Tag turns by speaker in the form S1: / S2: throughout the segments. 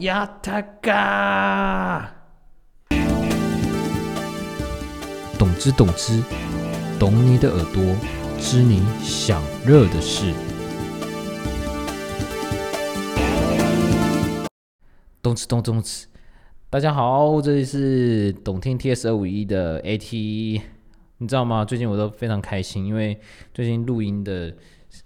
S1: 亚塔嘎，懂之懂之，懂你的耳朵，知你想热的事。动词动动词，大家好，这里是懂听 TS 二五一的 AT，你知道吗？最近我都非常开心，因为最近录音的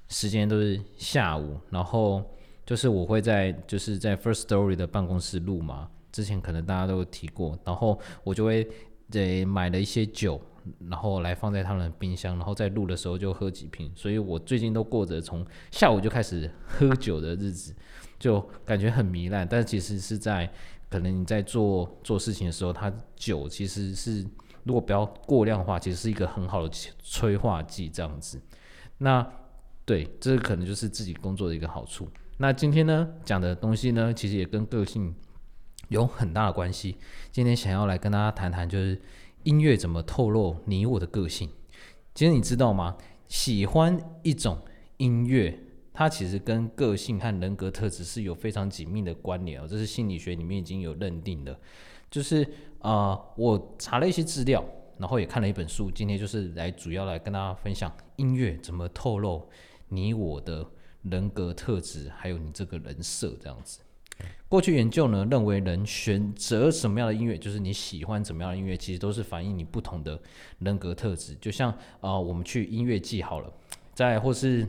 S1: 时间都是下午，然后。就是我会在就是在 First Story 的办公室录嘛，之前可能大家都提过，然后我就会得买了一些酒，然后来放在他们的冰箱，然后在录的时候就喝几瓶，所以我最近都过着从下午就开始喝酒的日子，就感觉很糜烂，但其实是在可能你在做做事情的时候，它酒其实是如果不要过量的话，其实是一个很好的催化剂这样子。那对，这可能就是自己工作的一个好处。那今天呢讲的东西呢，其实也跟个性有很大的关系。今天想要来跟大家谈谈，就是音乐怎么透露你我的个性。其实你知道吗？喜欢一种音乐，它其实跟个性和人格特质是有非常紧密的关联哦。这是心理学里面已经有认定的。就是啊，我查了一些资料，然后也看了一本书，今天就是来主要来跟大家分享音乐怎么透露你我的。人格特质，还有你这个人设这样子。过去研究呢，认为人选择什么样的音乐，就是你喜欢怎么样的音乐，其实都是反映你不同的人格特质。就像啊，我们去音乐季好了，在或是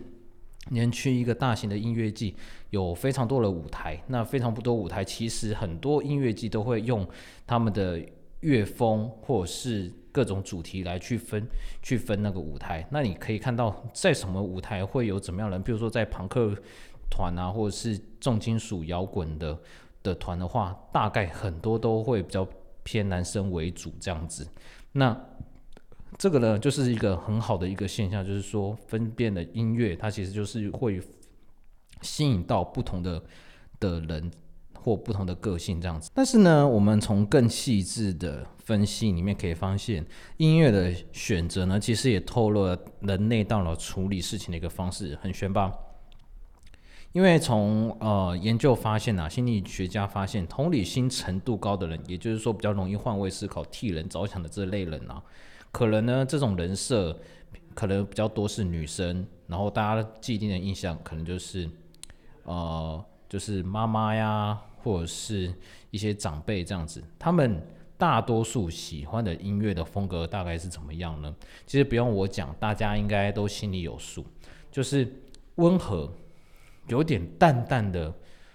S1: 连去一个大型的音乐季，有非常多的舞台，那非常不多舞台，其实很多音乐季都会用他们的乐风或者是。各种主题来去分去分那个舞台，那你可以看到在什么舞台会有怎么样人，比如说在朋克团啊，或者是重金属摇滚的的团的话，大概很多都会比较偏男生为主这样子。那这个呢，就是一个很好的一个现象，就是说分辨的音乐，它其实就是会吸引到不同的的人。或不同的个性这样子，但是呢，我们从更细致的分析里面可以发现，音乐的选择呢，其实也透露了人类大脑处理事情的一个方式，很玄吧？因为从呃研究发现啊，心理学家发现，同理心程度高的人，也就是说比较容易换位思考、替人着想的这类人啊，可能呢这种人设可能比较多是女生，然后大家既定的印象可能就是呃就是妈妈呀。或者是一些长辈这样子，他们大多数喜欢的音乐的风格大概是怎么样呢？其实不用我讲，大家应该都心里有数，就是温和，有点淡淡的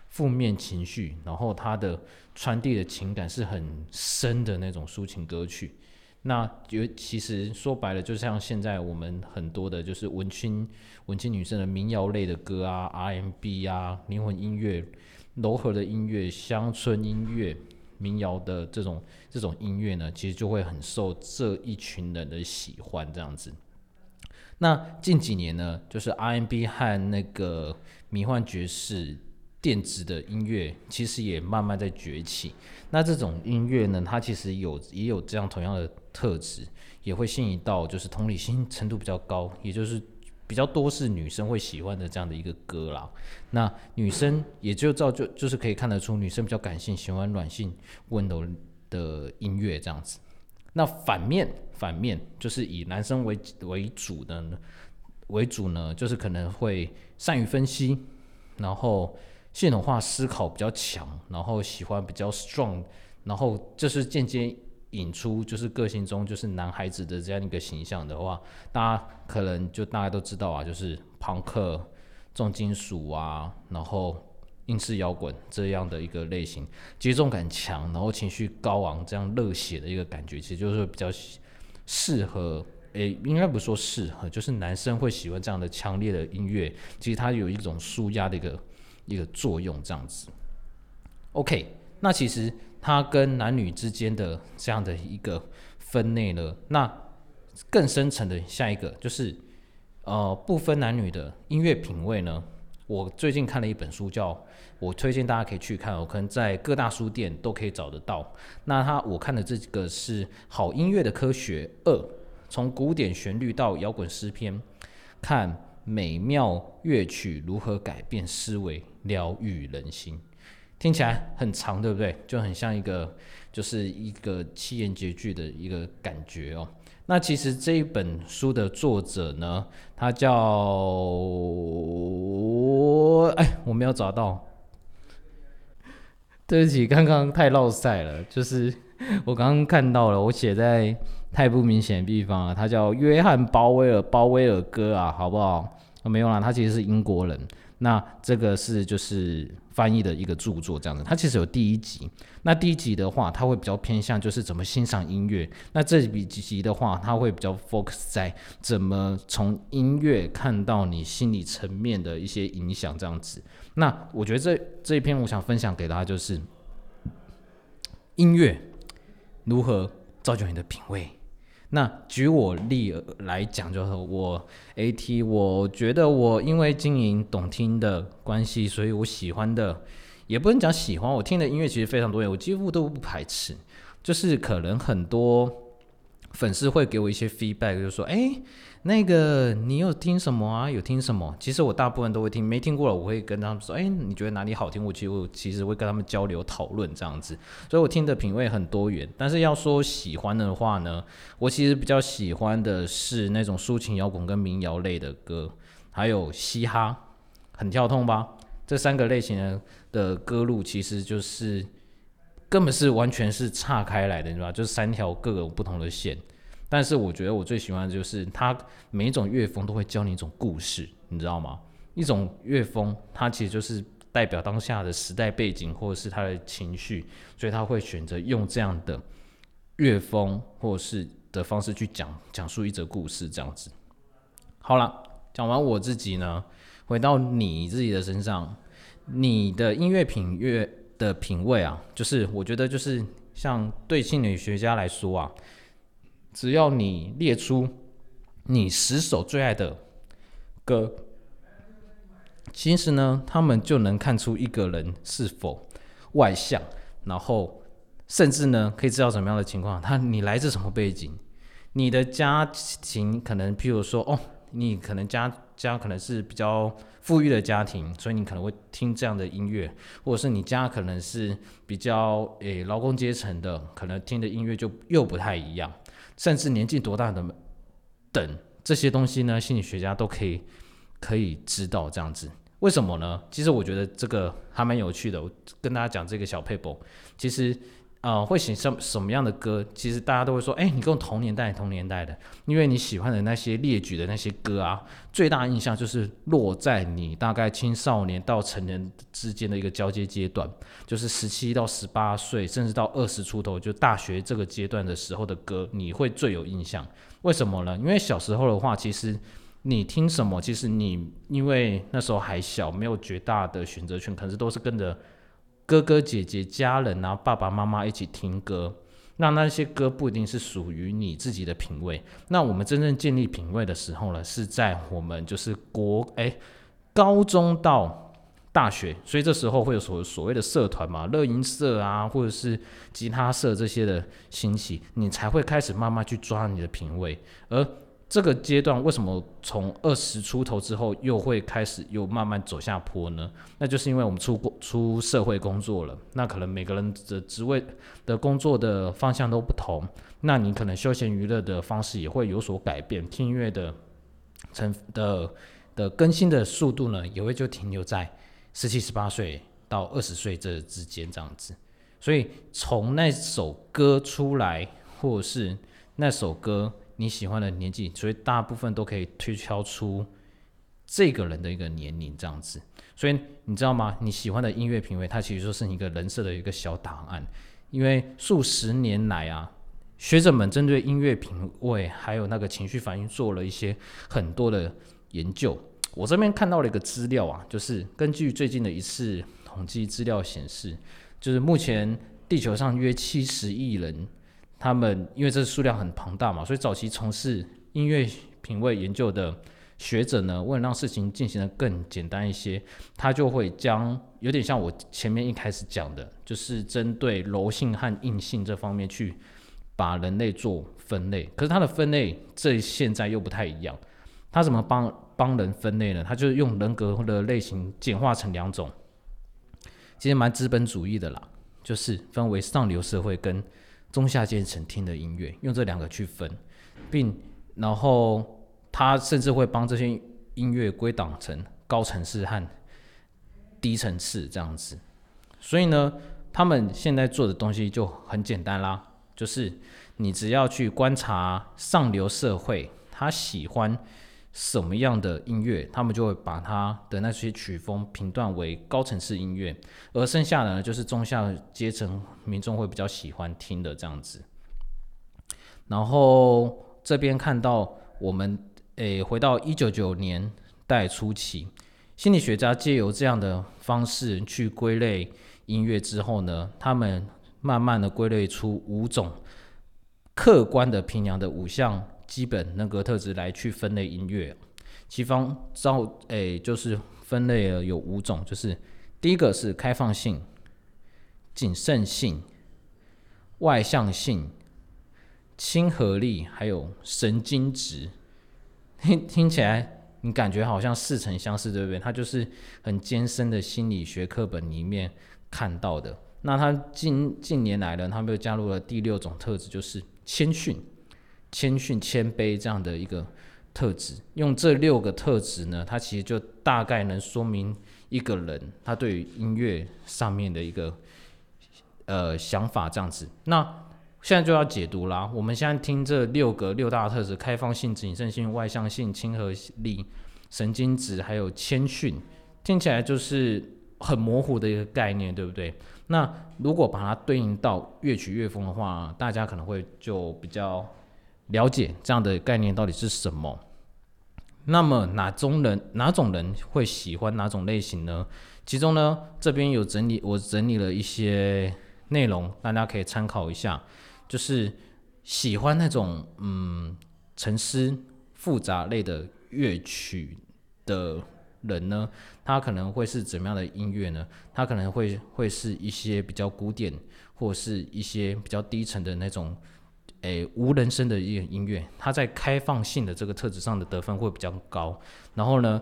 S1: 负面情绪，然后它的传递的情感是很深的那种抒情歌曲。那有其实说白了，就像现在我们很多的就是文青文青女生的民谣类的歌啊，RMB 啊，灵魂音乐。柔和的音乐、乡村音乐、民谣的这种这种音乐呢，其实就会很受这一群人的喜欢。这样子，那近几年呢，就是 R&B 和那个迷幻爵士、电子的音乐，其实也慢慢在崛起。那这种音乐呢，它其实有也有这样同样的特质，也会吸引到就是同理心程度比较高，也就是。比较多是女生会喜欢的这样的一个歌啦，那女生也就造就就是可以看得出女生比较感性，喜欢软性温柔的音乐这样子。那反面反面就是以男生为为主的为主呢，就是可能会善于分析，然后系统化思考比较强，然后喜欢比较 strong，然后就是间接。引出就是个性中就是男孩子的这样一个形象的话，大家可能就大家都知道啊，就是朋克、重金属啊，然后英式摇滚这样的一个类型，节奏感强，然后情绪高昂，这样热血的一个感觉，其实就是比较适合，诶，应该不说适合，就是男生会喜欢这样的强烈的音乐，其实它有一种舒压的一个一个作用，这样子。OK，那其实。它跟男女之间的这样的一个分类呢，那更深层的下一个就是，呃，不分男女的音乐品味呢。我最近看了一本书，叫我推荐大家可以去看，我可能在各大书店都可以找得到。那他我看的这个是《好音乐的科学二》，从古典旋律到摇滚诗篇，看美妙乐曲如何改变思维，疗愈人心。听起来很长，对不对？就很像一个就是一个七言绝句的一个感觉哦。那其实这一本书的作者呢，他叫哎，我没有找到，对不起，刚刚太落赛了。就是我刚刚看到了，我写在太不明显的地方了。他叫约翰·鲍威尔，鲍威尔哥啊，好不好？没有啦，他其实是英国人。那这个是就是翻译的一个著作，这样子。它其实有第一集，那第一集的话，它会比较偏向就是怎么欣赏音乐。那这几集的话，它会比较 focus 在怎么从音乐看到你心理层面的一些影响，这样子。那我觉得这这一篇我想分享给大家就是音乐如何造就你的品味。那举我例来讲，就是我 AT，我觉得我因为经营懂听的关系，所以我喜欢的也不能讲喜欢，我听的音乐其实非常多，我几乎都不排斥，就是可能很多粉丝会给我一些 feedback，就说，哎。那个你有听什么啊？有听什么？其实我大部分都会听，没听过了我会跟他们说，哎，你觉得哪里好听？我其实我其实会跟他们交流讨论这样子，所以我听的品味很多元。但是要说喜欢的话呢，我其实比较喜欢的是那种抒情摇滚跟民谣类的歌，还有嘻哈，很跳痛吧？这三个类型的的歌路其实就是根本是完全是岔开来的，你知道？就是三条各有不同的线。但是我觉得我最喜欢的就是它每一种乐风都会教你一种故事，你知道吗？一种乐风它其实就是代表当下的时代背景或者是他的情绪，所以他会选择用这样的乐风或是的方式去讲讲述一则故事，这样子。好了，讲完我自己呢，回到你自己的身上，你的音乐品乐的品味啊，就是我觉得就是像对心理学家来说啊。只要你列出你十首最爱的歌，其实呢，他们就能看出一个人是否外向，然后甚至呢，可以知道什么样的情况，他你来自什么背景，你的家庭可能，譬如说，哦，你可能家家可能是比较富裕的家庭，所以你可能会听这样的音乐，或者是你家可能是比较诶劳工阶层的，可能听的音乐就又不太一样。甚至年纪多大的等这些东西呢？心理学家都可以可以知道这样子，为什么呢？其实我觉得这个还蛮有趣的。我跟大家讲这个小 paper，其实。呃，会写什什么样的歌？其实大家都会说，哎，你跟我同年代，同年代的，因为你喜欢的那些列举的那些歌啊，最大印象就是落在你大概青少年到成人之间的一个交接阶段，就是十七到十八岁，甚至到二十出头，就大学这个阶段的时候的歌，你会最有印象。为什么呢？因为小时候的话，其实你听什么，其实你因为那时候还小，没有绝大的选择权，可是都是跟着。哥哥姐姐、家人啊，爸爸妈妈一起听歌，那那些歌不一定是属于你自己的品味。那我们真正建立品味的时候呢，是在我们就是国哎高中到大学，所以这时候会有所所谓的社团嘛，乐音社啊，或者是吉他社这些的兴起，你才会开始慢慢去抓你的品味，而。这个阶段为什么从二十出头之后又会开始又慢慢走下坡呢？那就是因为我们出过出社会工作了，那可能每个人的职位的工作的方向都不同，那你可能休闲娱乐的方式也会有所改变，听音乐的成的的更新的速度呢，也会就停留在十七十八岁到二十岁这之间这样子。所以从那首歌出来，或是那首歌。你喜欢的年纪，所以大部分都可以推敲出这个人的一个年龄这样子。所以你知道吗？你喜欢的音乐品味，它其实就是你一个人设的一个小档案。因为数十年来啊，学者们针对音乐品味还有那个情绪反应做了一些很多的研究。我这边看到了一个资料啊，就是根据最近的一次统计资料显示，就是目前地球上约七十亿人。他们因为这数量很庞大嘛，所以早期从事音乐品味研究的学者呢，为了让事情进行的更简单一些，他就会将有点像我前面一开始讲的，就是针对柔性和硬性这方面去把人类做分类。可是他的分类这现在又不太一样，他怎么帮帮人分类呢？他就是用人格的类型简化成两种。其实蛮资本主义的啦，就是分为上流社会跟中下阶层听的音乐，用这两个去分，并然后他甚至会帮这些音乐归档成高层次和低层次这样子。所以呢，他们现在做的东西就很简单啦，就是你只要去观察上流社会，他喜欢。什么样的音乐，他们就会把他的那些曲风评断为高层次音乐，而剩下的呢，就是中下阶层民众会比较喜欢听的这样子。然后这边看到我们诶，回到一九九年代初期，心理学家借由这样的方式去归类音乐之后呢，他们慢慢的归类出五种客观的评量的五项。基本人格特质来去分类音乐，其方照诶就是分类了有五种，就是第一个是开放性、谨慎性、外向性、亲和力，还有神经质。听听起来你感觉好像似曾相识，对不对？它就是很艰深的心理学课本里面看到的。那它近近年来呢，他们又加入了第六种特质，就是谦逊。谦逊、谦卑这样的一个特质，用这六个特质呢，它其实就大概能说明一个人他对于音乐上面的一个呃想法这样子。那现在就要解读啦。我们现在听这六个六大特质：开放性、谨慎性、外向性、亲和力、神经质，还有谦逊，听起来就是很模糊的一个概念，对不对？那如果把它对应到乐曲乐风的话，大家可能会就比较。了解这样的概念到底是什么？那么哪种人哪种人会喜欢哪种类型呢？其中呢，这边有整理，我整理了一些内容，大家可以参考一下。就是喜欢那种嗯沉思复杂类的乐曲的人呢，他可能会是怎么样的音乐呢？他可能会会是一些比较古典，或是一些比较低沉的那种。诶，无人声的音音乐，它在开放性的这个特质上的得分会比较高。然后呢，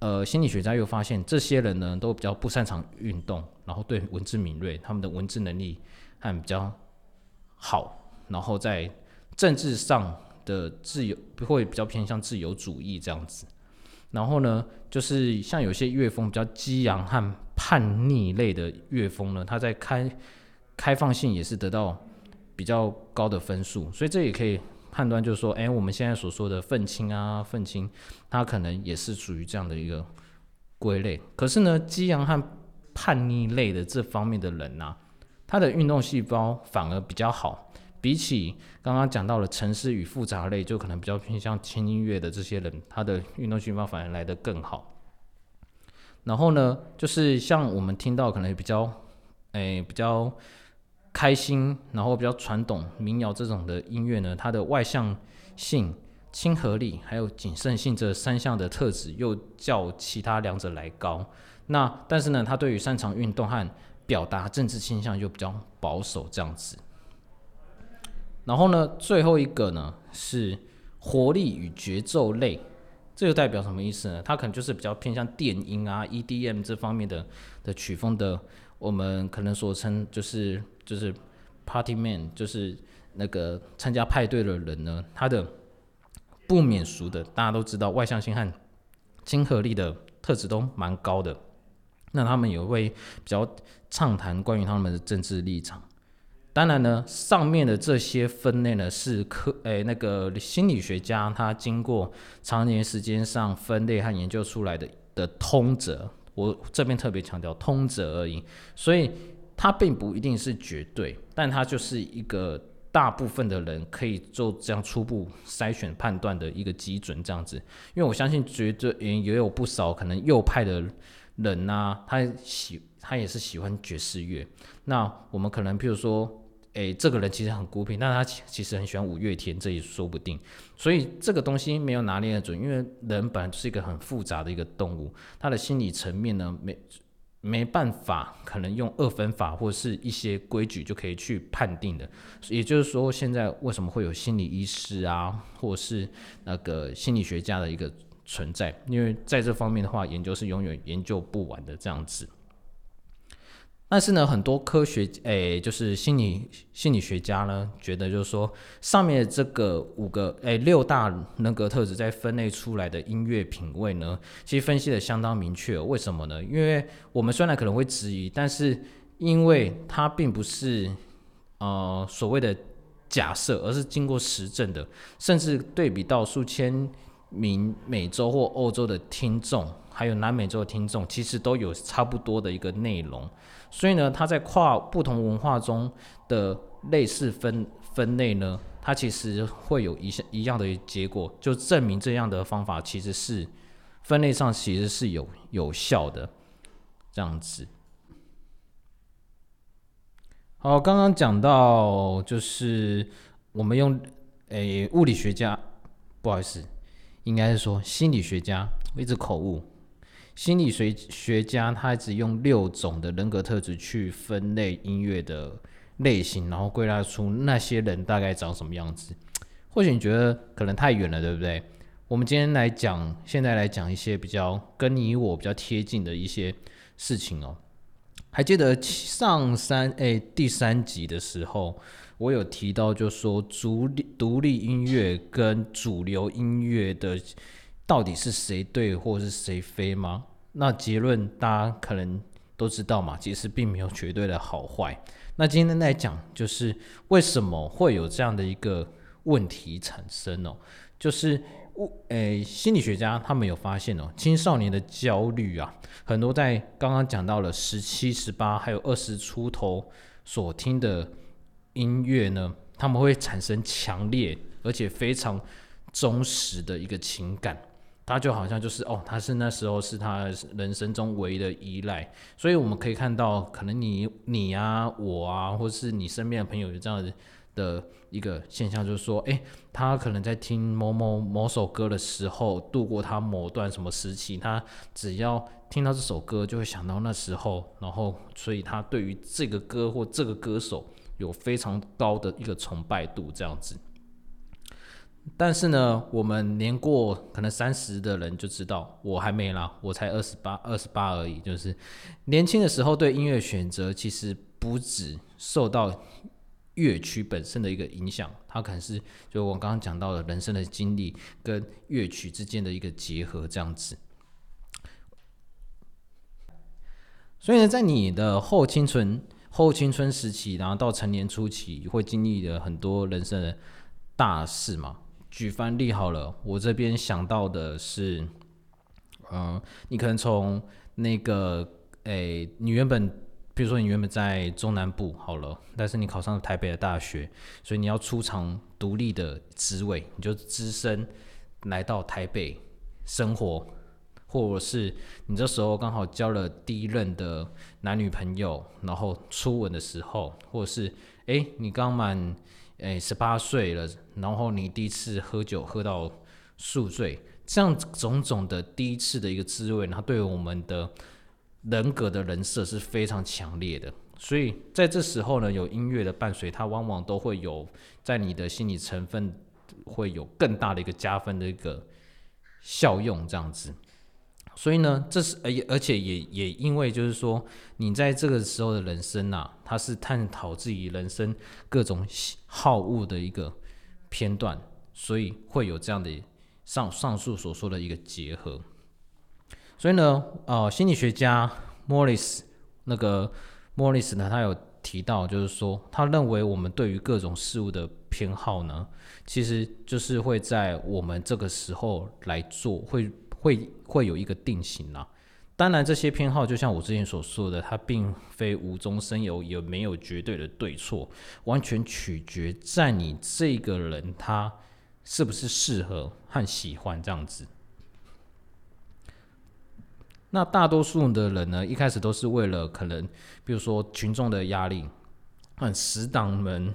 S1: 呃，心理学家又发现，这些人呢都比较不擅长运动，然后对文字敏锐，他们的文字能力还比较好。然后在政治上的自由会比较偏向自由主义这样子。然后呢，就是像有些乐风比较激昂和叛逆类的乐风呢，它在开开放性也是得到。比较高的分数，所以这也可以判断，就是说，哎，我们现在所说的愤青啊，愤青，他可能也是属于这样的一个归类。可是呢，激昂和叛逆类的这方面的人呐，他的运动细胞反而比较好，比起刚刚讲到了城市与复杂类，就可能比较偏向轻音乐的这些人，他的运动细胞反而来得更好。然后呢，就是像我们听到可能比较，哎，比较。开心，然后比较传统民谣这种的音乐呢，它的外向性、亲和力还有谨慎性这三项的特质又较其他两者来高。那但是呢，它对于擅长运动和表达政治倾向又比较保守这样子。然后呢，最后一个呢是活力与节奏类，这就代表什么意思呢？它可能就是比较偏向电音啊、EDM 这方面的的曲风的，我们可能所称就是。就是 party man，就是那个参加派对的人呢，他的不免俗的，大家都知道外向性和亲和力的特质都蛮高的。那他们也会比较畅谈关于他们的政治立场。当然呢，上面的这些分类呢，是科诶那个心理学家他经过长年时间上分类和研究出来的的通则。我这边特别强调通则而已，所以。它并不一定是绝对，但它就是一个大部分的人可以做这样初步筛选判断的一个基准，这样子。因为我相信，绝对也也有不少可能右派的人呐，他喜他也是喜欢爵士乐。那我们可能譬如说，诶，这个人其实很孤僻，但他其实很喜欢五月天，这也说不定。所以这个东西没有拿捏的准，因为人本来是一个很复杂的一个动物，他的心理层面呢没。没办法，可能用二分法或是一些规矩就可以去判定的。也就是说，现在为什么会有心理医师啊，或是那个心理学家的一个存在？因为在这方面的话，研究是永远研究不完的这样子。但是呢，很多科学诶，就是心理心理学家呢，觉得就是说，上面这个五个诶六大人格特质在分类出来的音乐品味呢，其实分析的相当明确。为什么呢？因为我们虽然可能会质疑，但是因为它并不是呃所谓的假设，而是经过实证的，甚至对比到数千名美洲或欧洲的听众，还有南美洲的听众，其实都有差不多的一个内容。所以呢，它在跨不同文化中的类似分分类呢，它其实会有一些一样的结果，就证明这样的方法其实是分类上其实是有有效的这样子。好，刚刚讲到就是我们用诶物理学家，不好意思，应该是说心理学家，我一直口误。心理学学家他只用六种的人格特质去分类音乐的类型，然后归纳出那些人大概长什么样子。或许你觉得可能太远了，对不对？我们今天来讲，现在来讲一些比较跟你我比较贴近的一些事情哦。还记得上三诶第三集的时候，我有提到，就说独立独立音乐跟主流音乐的。到底是谁对或是谁非吗？那结论大家可能都知道嘛，其实并没有绝对的好坏。那今天来讲，就是为什么会有这样的一个问题产生哦？就是物诶，心理学家他们有发现哦，青少年的焦虑啊，很多在刚刚讲到了十七、十八还有二十出头所听的音乐呢，他们会产生强烈而且非常忠实的一个情感。他就好像就是哦，他是那时候是他人生中唯一的依赖，所以我们可以看到，可能你你啊，我啊，或是你身边的朋友有这样的的一个现象，就是说，诶，他可能在听某某某首歌的时候，度过他某段什么时期，他只要听到这首歌，就会想到那时候，然后，所以他对于这个歌或这个歌手有非常高的一个崇拜度，这样子。但是呢，我们年过可能三十的人就知道，我还没啦，我才二十八，二十八而已。就是年轻的时候对音乐选择，其实不止受到乐曲本身的一个影响，它可能是就我刚刚讲到的人生的经历跟乐曲之间的一个结合这样子。所以呢，在你的后青春、后青春时期，然后到成年初期，会经历了很多人生的大事嘛。举翻例好了，我这边想到的是，嗯，你可能从那个，诶，你原本，比如说你原本在中南部好了，但是你考上了台北的大学，所以你要出场独立的职位，你就只身来到台北生活，或者是你这时候刚好交了第一任的男女朋友，然后初吻的时候，或者是，诶，你刚满。诶，十八岁了，然后你第一次喝酒喝到宿醉，这样种种的第一次的一个滋味，它对我们的人格的人设是非常强烈的。所以在这时候呢，有音乐的伴随，它往往都会有在你的心理成分会有更大的一个加分的一个效用，这样子。所以呢，这是而而且也也因为就是说，你在这个时候的人生呐，它是探讨自己人生各种好恶的一个片段，所以会有这样的上上述所说的一个结合。所以呢，呃，心理学家莫里斯那个莫里斯呢，他有提到，就是说，他认为我们对于各种事物的偏好呢，其实就是会在我们这个时候来做会。会会有一个定型啦。当然这些偏好就像我之前所说的，它并非无中生有，也没有绝对的对错，完全取决在你这个人他是不是适合和喜欢这样子。那大多数的人呢，一开始都是为了可能，比如说群众的压力，和死党们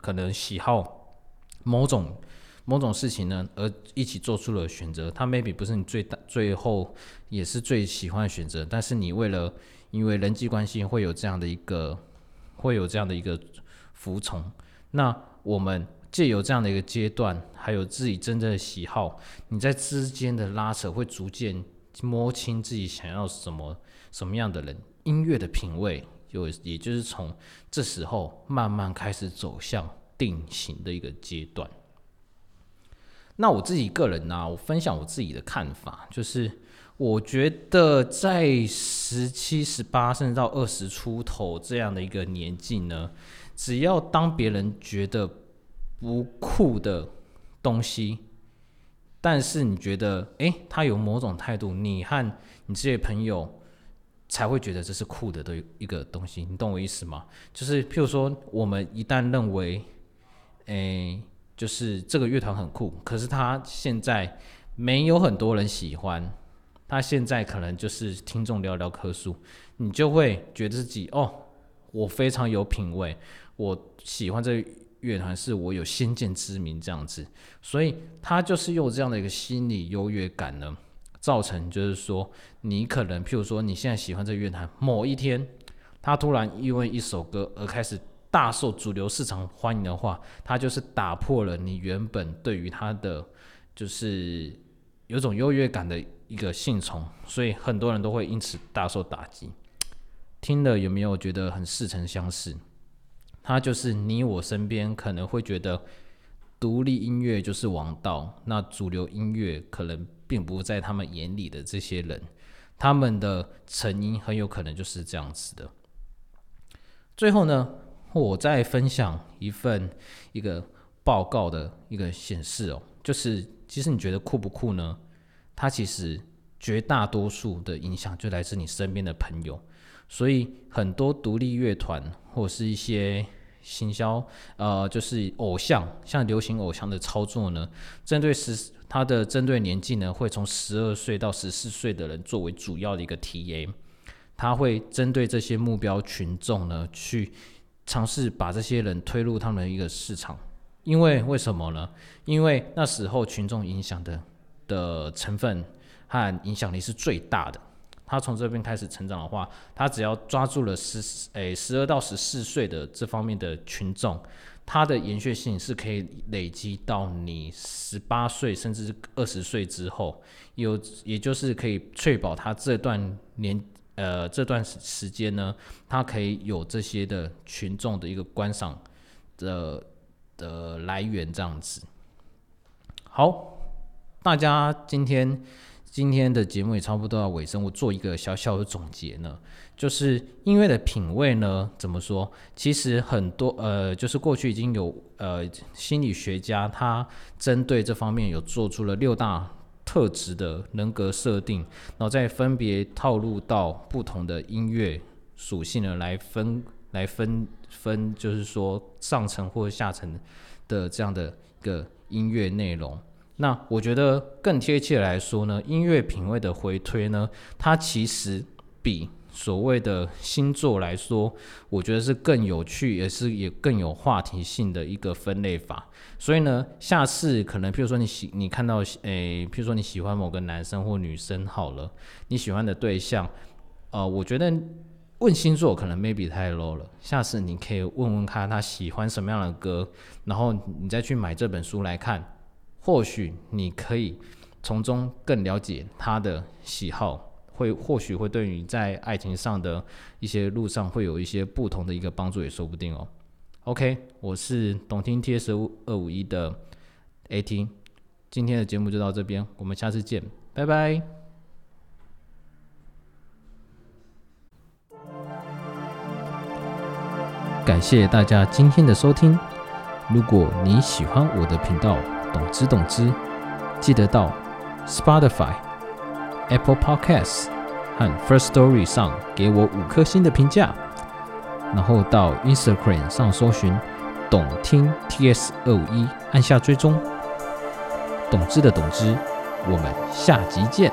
S1: 可能喜好某种。某种事情呢，而一起做出了选择，它 maybe 不是你最大最后也是最喜欢的选择，但是你为了因为人际关系会有这样的一个会有这样的一个服从，那我们借由这样的一个阶段，还有自己真正的喜好，你在之间的拉扯会逐渐摸清自己想要什么什么样的人，音乐的品味就也就是从这时候慢慢开始走向定型的一个阶段。那我自己个人呢，我分享我自己的看法，就是我觉得在十七、十八甚至到二十出头这样的一个年纪呢，只要当别人觉得不酷的东西，但是你觉得诶，他有某种态度，你和你这些朋友才会觉得这是酷的的一个东西，你懂我意思吗？就是譬如说，我们一旦认为，诶。就是这个乐团很酷，可是他现在没有很多人喜欢，他现在可能就是听众寥寥可数，你就会觉得自己哦，我非常有品味，我喜欢这乐团是我有先见之明这样子，所以他就是用这样的一个心理优越感呢，造成就是说你可能譬如说你现在喜欢这乐团，某一天他突然因为一首歌而开始。大受主流市场欢迎的话，它就是打破了你原本对于它的就是有种优越感的一个信从，所以很多人都会因此大受打击。听了有没有觉得很似曾相识？它就是你我身边可能会觉得独立音乐就是王道，那主流音乐可能并不在他们眼里的这些人，他们的成因很有可能就是这样子的。最后呢？我再分享一份一个报告的一个显示哦，就是其实你觉得酷不酷呢？它其实绝大多数的影响就来自你身边的朋友，所以很多独立乐团或者是一些行销，呃，就是偶像，像流行偶像的操作呢，针对十他的针对年纪呢，会从十二岁到十四岁的人作为主要的一个 TA，他会针对这些目标群众呢去。尝试把这些人推入他们的一个市场，因为为什么呢？因为那时候群众影响的的成分和影响力是最大的。他从这边开始成长的话，他只要抓住了十诶十二到十四岁的这方面的群众，他的延续性是可以累积到你十八岁甚至二十岁之后，有也就是可以确保他这段年。呃，这段时时间呢，它可以有这些的群众的一个观赏的的来源，这样子。好，大家今天今天的节目也差不多要尾声，我做一个小小的总结呢，就是音乐的品味呢，怎么说？其实很多呃，就是过去已经有呃心理学家他针对这方面有做出了六大。特质的人格设定，然后再分别套入到不同的音乐属性呢，来分来分分，就是说上层或下层的这样的一个音乐内容。那我觉得更贴切来说呢，音乐品味的回推呢，它其实比。所谓的星座来说，我觉得是更有趣，也是也更有话题性的一个分类法。所以呢，下次可能，譬如说你喜你看到，诶，譬如说你喜欢某个男生或女生，好了，你喜欢的对象，呃，我觉得问星座可能 maybe 太 low 了。下次你可以问问看他喜欢什么样的歌，然后你再去买这本书来看，或许你可以从中更了解他的喜好。会或许会对你在爱情上的一些路上会有一些不同的一个帮助，也说不定哦。OK，我是懂听 TS 二五一的 AT，今天的节目就到这边，我们下次见，拜拜。感谢大家今天的收听，如果你喜欢我的频道，懂之懂之，记得到 Spotify。Apple Podcasts 和 First Story 上给我五颗星的评价，然后到 Instagram 上搜寻“懂听 TS 二五一”，按下追踪。懂之的懂之，我们下集见。